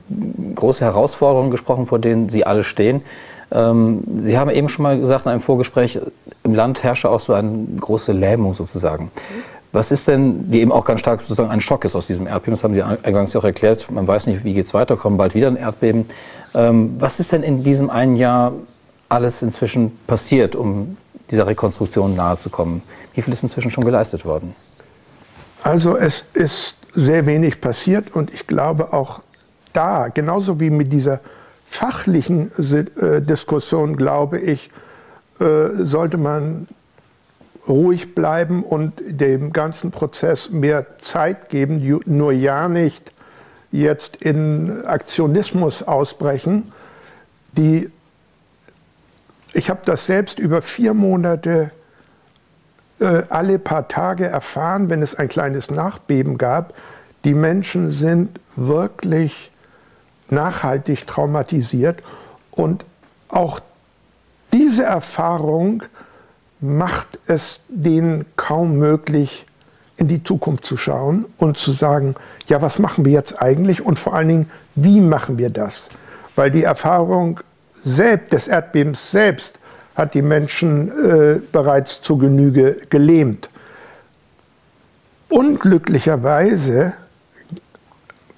große Herausforderungen gesprochen, vor denen Sie alle stehen. Ähm, Sie haben eben schon mal gesagt in einem Vorgespräch, im Land herrsche auch so eine große Lähmung sozusagen. Was ist denn, die eben auch ganz stark sozusagen ein Schock ist aus diesem Erdbeben, das haben Sie eingangs auch erklärt, man weiß nicht, wie geht es weiter, kommen bald wieder ein Erdbeben. Ähm, was ist denn in diesem einen Jahr alles inzwischen passiert, um dieser Rekonstruktion nahezukommen? Wie viel ist inzwischen schon geleistet worden? Also es ist sehr wenig passiert und ich glaube auch da, genauso wie mit dieser fachlichen äh, Diskussion, glaube ich, äh, sollte man ruhig bleiben und dem ganzen Prozess mehr Zeit geben, nur ja nicht jetzt in Aktionismus ausbrechen. Die, ich habe das selbst über vier Monate äh, alle paar Tage erfahren, wenn es ein kleines Nachbeben gab. Die Menschen sind wirklich nachhaltig traumatisiert. Und auch diese Erfahrung macht es denen kaum möglich, in die Zukunft zu schauen und zu sagen, ja, was machen wir jetzt eigentlich und vor allen Dingen, wie machen wir das? Weil die Erfahrung selbst, des Erdbebens selbst hat die Menschen äh, bereits zu Genüge gelähmt. Unglücklicherweise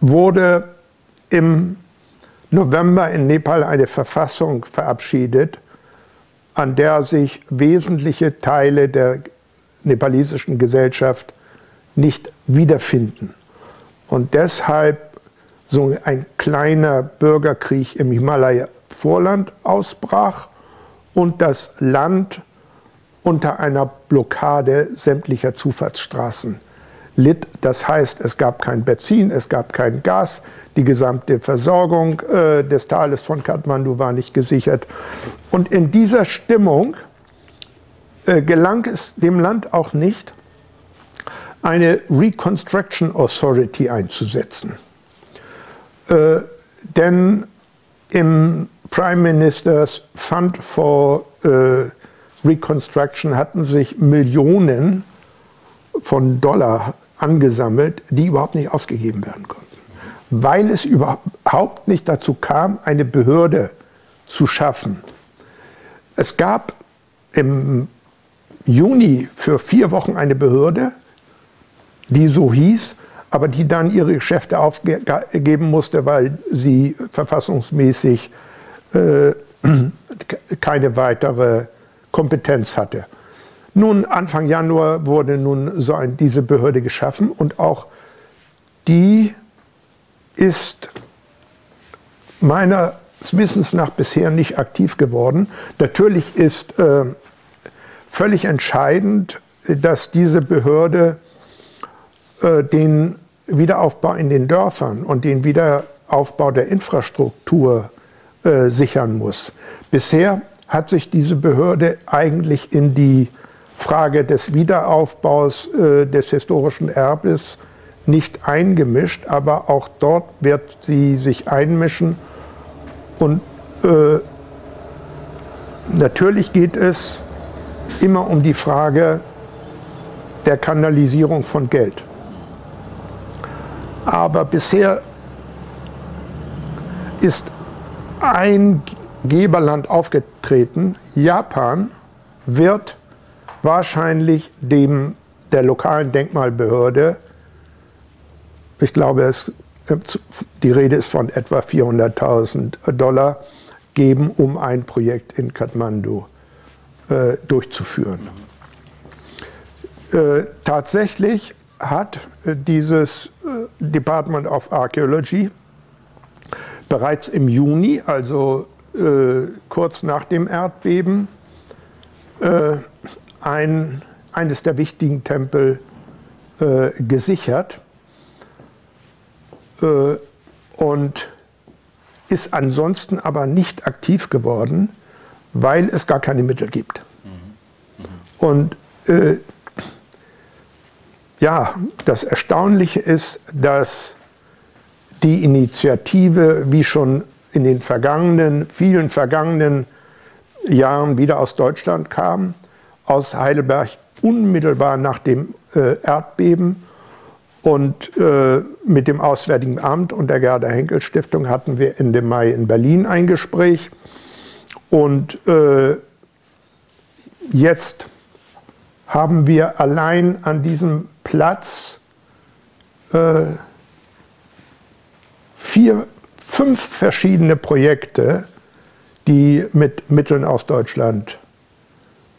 wurde im November in Nepal eine Verfassung verabschiedet, an der sich wesentliche Teile der nepalesischen Gesellschaft nicht wiederfinden. Und deshalb so ein kleiner Bürgerkrieg im Himalaya-Vorland ausbrach und das Land unter einer Blockade sämtlicher Zufahrtsstraßen litt. Das heißt, es gab kein Benzin, es gab kein Gas, die gesamte Versorgung äh, des Tales von Kathmandu war nicht gesichert. Und in dieser Stimmung äh, gelang es dem Land auch nicht, eine Reconstruction Authority einzusetzen. Äh, denn im Prime Minister's Fund for äh, Reconstruction hatten sich Millionen von Dollar angesammelt, die überhaupt nicht ausgegeben werden konnten weil es überhaupt nicht dazu kam, eine Behörde zu schaffen. Es gab im Juni für vier Wochen eine Behörde, die so hieß, aber die dann ihre Geschäfte aufgeben musste, weil sie verfassungsmäßig äh, keine weitere Kompetenz hatte. Nun, Anfang Januar wurde nun so ein, diese Behörde geschaffen und auch die ist meines Wissens nach bisher nicht aktiv geworden. Natürlich ist äh, völlig entscheidend, dass diese Behörde äh, den Wiederaufbau in den Dörfern und den Wiederaufbau der Infrastruktur äh, sichern muss. Bisher hat sich diese Behörde eigentlich in die Frage des Wiederaufbaus äh, des historischen Erbes nicht eingemischt, aber auch dort wird sie sich einmischen. Und äh, natürlich geht es immer um die Frage der Kanalisierung von Geld. Aber bisher ist ein Geberland aufgetreten. Japan wird wahrscheinlich dem der lokalen Denkmalbehörde, ich glaube, es, die Rede ist von etwa 400.000 Dollar, geben, um ein Projekt in Kathmandu äh, durchzuführen. Äh, tatsächlich hat dieses äh, Department of Archaeology bereits im Juni, also äh, kurz nach dem Erdbeben, äh, ein, eines der wichtigen Tempel äh, gesichert äh, und ist ansonsten aber nicht aktiv geworden, weil es gar keine Mittel gibt. Mhm. Mhm. Und äh, ja, das Erstaunliche ist, dass die Initiative, wie schon in den vergangenen, vielen vergangenen Jahren wieder aus Deutschland kam, aus Heidelberg unmittelbar nach dem äh, Erdbeben. Und äh, mit dem Auswärtigen Amt und der Gerda Henkel Stiftung hatten wir Ende Mai in Berlin ein Gespräch. Und äh, jetzt haben wir allein an diesem Platz vier, fünf verschiedene Projekte, die mit Mitteln aus Deutschland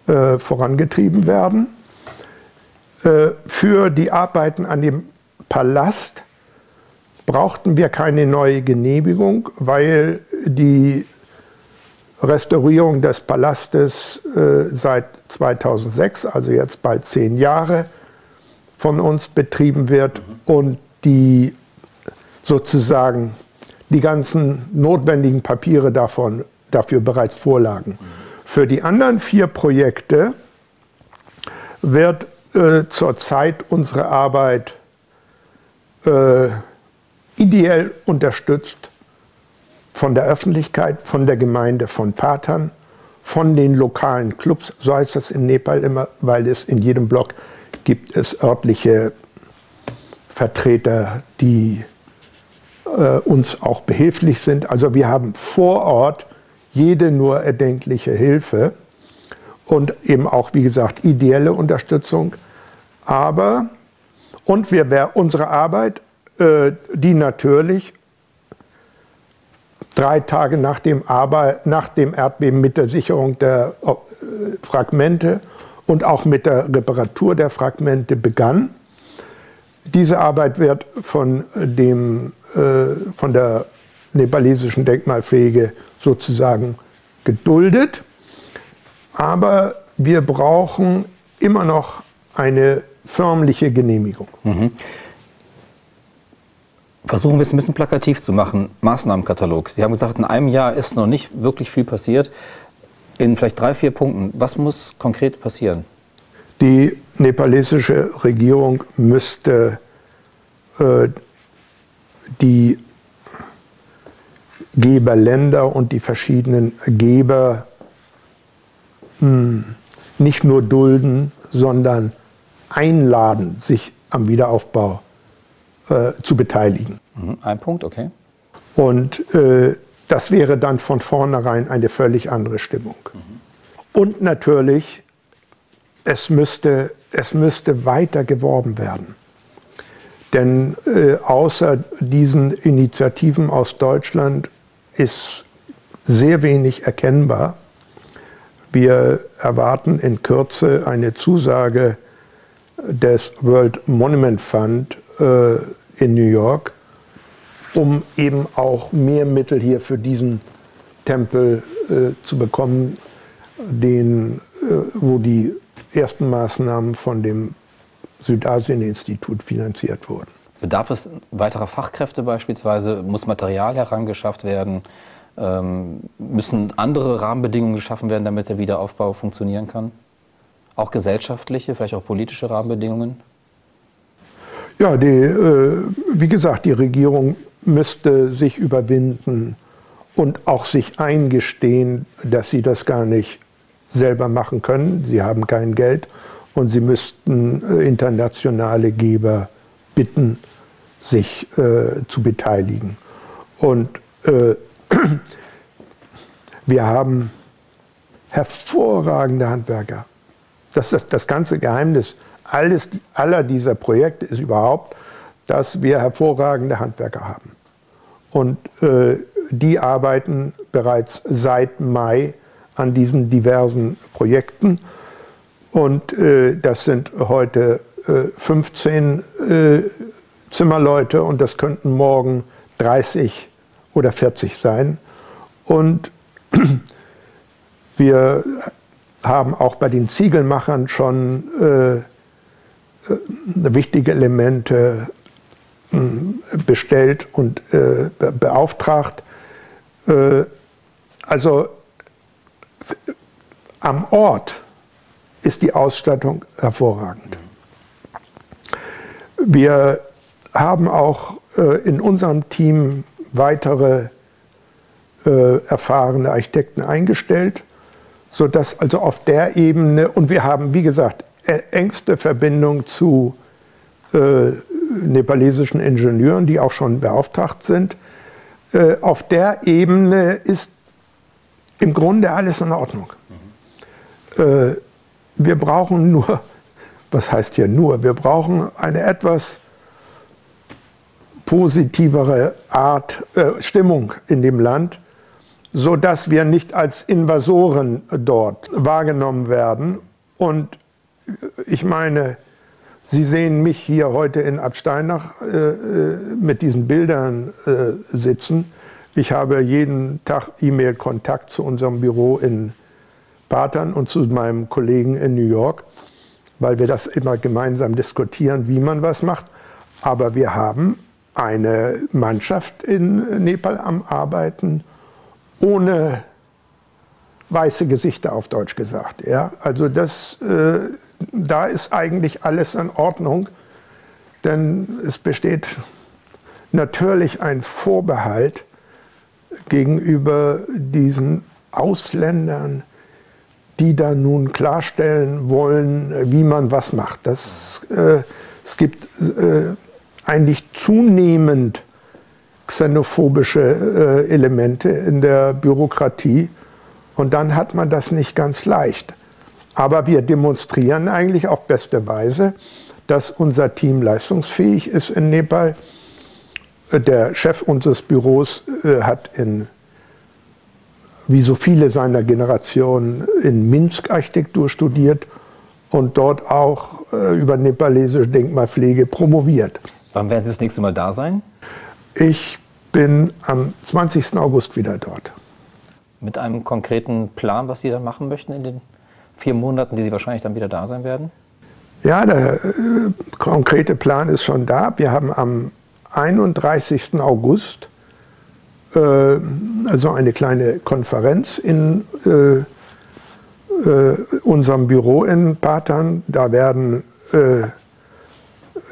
äh, vorangetrieben werden. Äh, für die Arbeiten an dem Palast brauchten wir keine neue Genehmigung, weil die Restaurierung des Palastes äh, seit 2006, also jetzt bald zehn Jahre, von uns betrieben wird und die sozusagen die ganzen notwendigen Papiere davon, dafür bereits vorlagen. Für die anderen vier Projekte wird äh, zurzeit unsere Arbeit äh, ideell unterstützt von der Öffentlichkeit, von der Gemeinde, von Patern, von den lokalen Clubs, so heißt das in Nepal immer, weil es in jedem Block gibt es örtliche Vertreter, die äh, uns auch behilflich sind. Also wir haben vor Ort jede nur erdenkliche Hilfe und eben auch, wie gesagt, ideelle Unterstützung. Aber, und wir, unsere Arbeit, äh, die natürlich drei Tage nach dem, Arbeit, nach dem Erdbeben mit der Sicherung der äh, Fragmente und auch mit der Reparatur der Fragmente begann. Diese Arbeit wird von, dem, äh, von der nepalesischen Denkmalpflege sozusagen geduldet. Aber wir brauchen immer noch eine förmliche Genehmigung. Mhm. Versuchen wir es ein bisschen plakativ zu machen. Maßnahmenkatalog. Sie haben gesagt, in einem Jahr ist noch nicht wirklich viel passiert. In vielleicht drei, vier Punkten. Was muss konkret passieren? Die nepalesische Regierung müsste äh, die Geberländer und die verschiedenen Geber mh, hm, nicht nur dulden, sondern einladen, sich am Wiederaufbau äh, zu beteiligen. Mhm, ein Punkt, okay. Und äh, das wäre dann von vornherein eine völlig andere Stimmung. Mhm. Und natürlich, es müsste, es müsste weiter geworben werden. Denn äh, außer diesen Initiativen aus Deutschland ist sehr wenig erkennbar. Wir erwarten in Kürze eine Zusage des World Monument Fund äh, in New York, um eben auch mehr Mittel hier für diesen Tempel äh, zu bekommen, den, äh, wo die ersten Maßnahmen von dem Südasien-Institut finanziert wurden. Bedarf es weiterer Fachkräfte beispielsweise? Muss Material herangeschafft werden? Ähm, müssen andere Rahmenbedingungen geschaffen werden, damit der Wiederaufbau funktionieren kann? Auch gesellschaftliche, vielleicht auch politische Rahmenbedingungen? Ja, die, äh, wie gesagt, die Regierung müsste sich überwinden und auch sich eingestehen, dass sie das gar nicht selber machen können. Sie haben kein Geld und sie müssten äh, internationale Geber bitten, sich äh, zu beteiligen. Und äh, wir haben hervorragende Handwerker. Das ist das ganze Geheimnis alles, aller dieser Projekte ist überhaupt, dass wir hervorragende Handwerker haben. Und äh, die arbeiten bereits seit Mai an diesen diversen Projekten. Und äh, das sind heute äh, 15 äh, Zimmerleute und das könnten morgen 30 oder 40 sein. Und wir haben auch bei den Ziegelmachern schon äh, äh, wichtige Elemente bestellt und äh, beauftragt. Also am Ort ist die Ausstattung hervorragend. Wir haben auch äh, in unserem Team weitere äh, erfahrene Architekten eingestellt, sodass also auf der Ebene, und wir haben, wie gesagt, engste Verbindung zu äh, nepalesischen Ingenieuren, die auch schon beauftragt sind. Äh, auf der Ebene ist im Grunde alles in Ordnung. Mhm. Wir brauchen nur, was heißt hier nur, wir brauchen eine etwas positivere Art, äh, Stimmung in dem Land, sodass wir nicht als Invasoren dort wahrgenommen werden. Und ich meine, Sie sehen mich hier heute in Absteinach äh, äh, mit diesen Bildern äh, sitzen. Ich habe jeden Tag E-Mail-Kontakt zu unserem Büro in Patern und zu meinem Kollegen in New York, weil wir das immer gemeinsam diskutieren, wie man was macht. Aber wir haben eine Mannschaft in Nepal am Arbeiten ohne weiße Gesichter auf Deutsch gesagt. Ja? Also das äh, da ist eigentlich alles in Ordnung, denn es besteht natürlich ein Vorbehalt gegenüber diesen Ausländern, die da nun klarstellen wollen, wie man was macht. Das, äh, es gibt äh, eigentlich zunehmend xenophobische äh, Elemente in der Bürokratie und dann hat man das nicht ganz leicht. Aber wir demonstrieren eigentlich auf beste Weise, dass unser Team leistungsfähig ist in Nepal. Der Chef unseres Büros äh, hat in, wie so viele seiner Generation, in Minsk Architektur studiert und dort auch äh, über nepalesische Denkmalpflege promoviert. Wann werden Sie das nächste Mal da sein? Ich bin am 20. August wieder dort. Mit einem konkreten Plan, was Sie dann machen möchten in den vier Monaten, die Sie wahrscheinlich dann wieder da sein werden? Ja, der äh, konkrete Plan ist schon da. Wir haben am 31. August also eine kleine Konferenz in äh, äh unserem Büro in Patan. Da werden äh,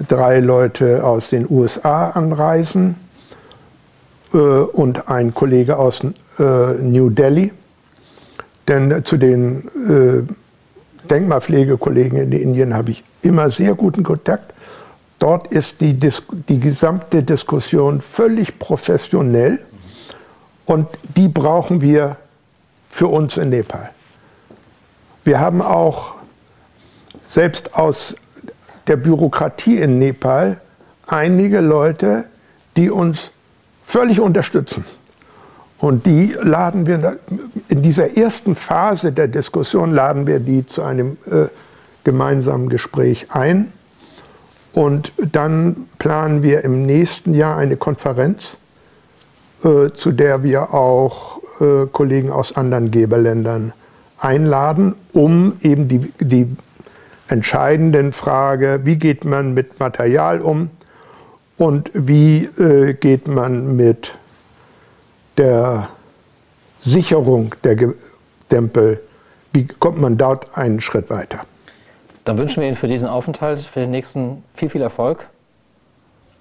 drei Leute aus den USA anreisen äh, und ein Kollege aus New Delhi. Denn zu den äh, Denkmalpflegekollegen in Indien habe ich immer sehr guten Kontakt. Dort ist die, Dis die gesamte Diskussion völlig professionell und die brauchen wir für uns in Nepal. Wir haben auch selbst aus der Bürokratie in Nepal einige Leute, die uns völlig unterstützen. Und die laden wir in dieser ersten Phase der Diskussion laden wir die zu einem äh, gemeinsamen Gespräch ein. Und dann planen wir im nächsten Jahr eine Konferenz, äh, zu der wir auch äh, Kollegen aus anderen Geberländern einladen, um eben die, die entscheidenden Frage, wie geht man mit Material um und wie äh, geht man mit der Sicherung der Tempel, wie kommt man dort einen Schritt weiter? Dann wünschen wir Ihnen für diesen Aufenthalt, für den nächsten viel, viel Erfolg.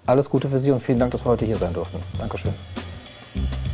Alles Gute für Sie und vielen Dank, dass wir heute hier sein durften. Dankeschön. Thank you.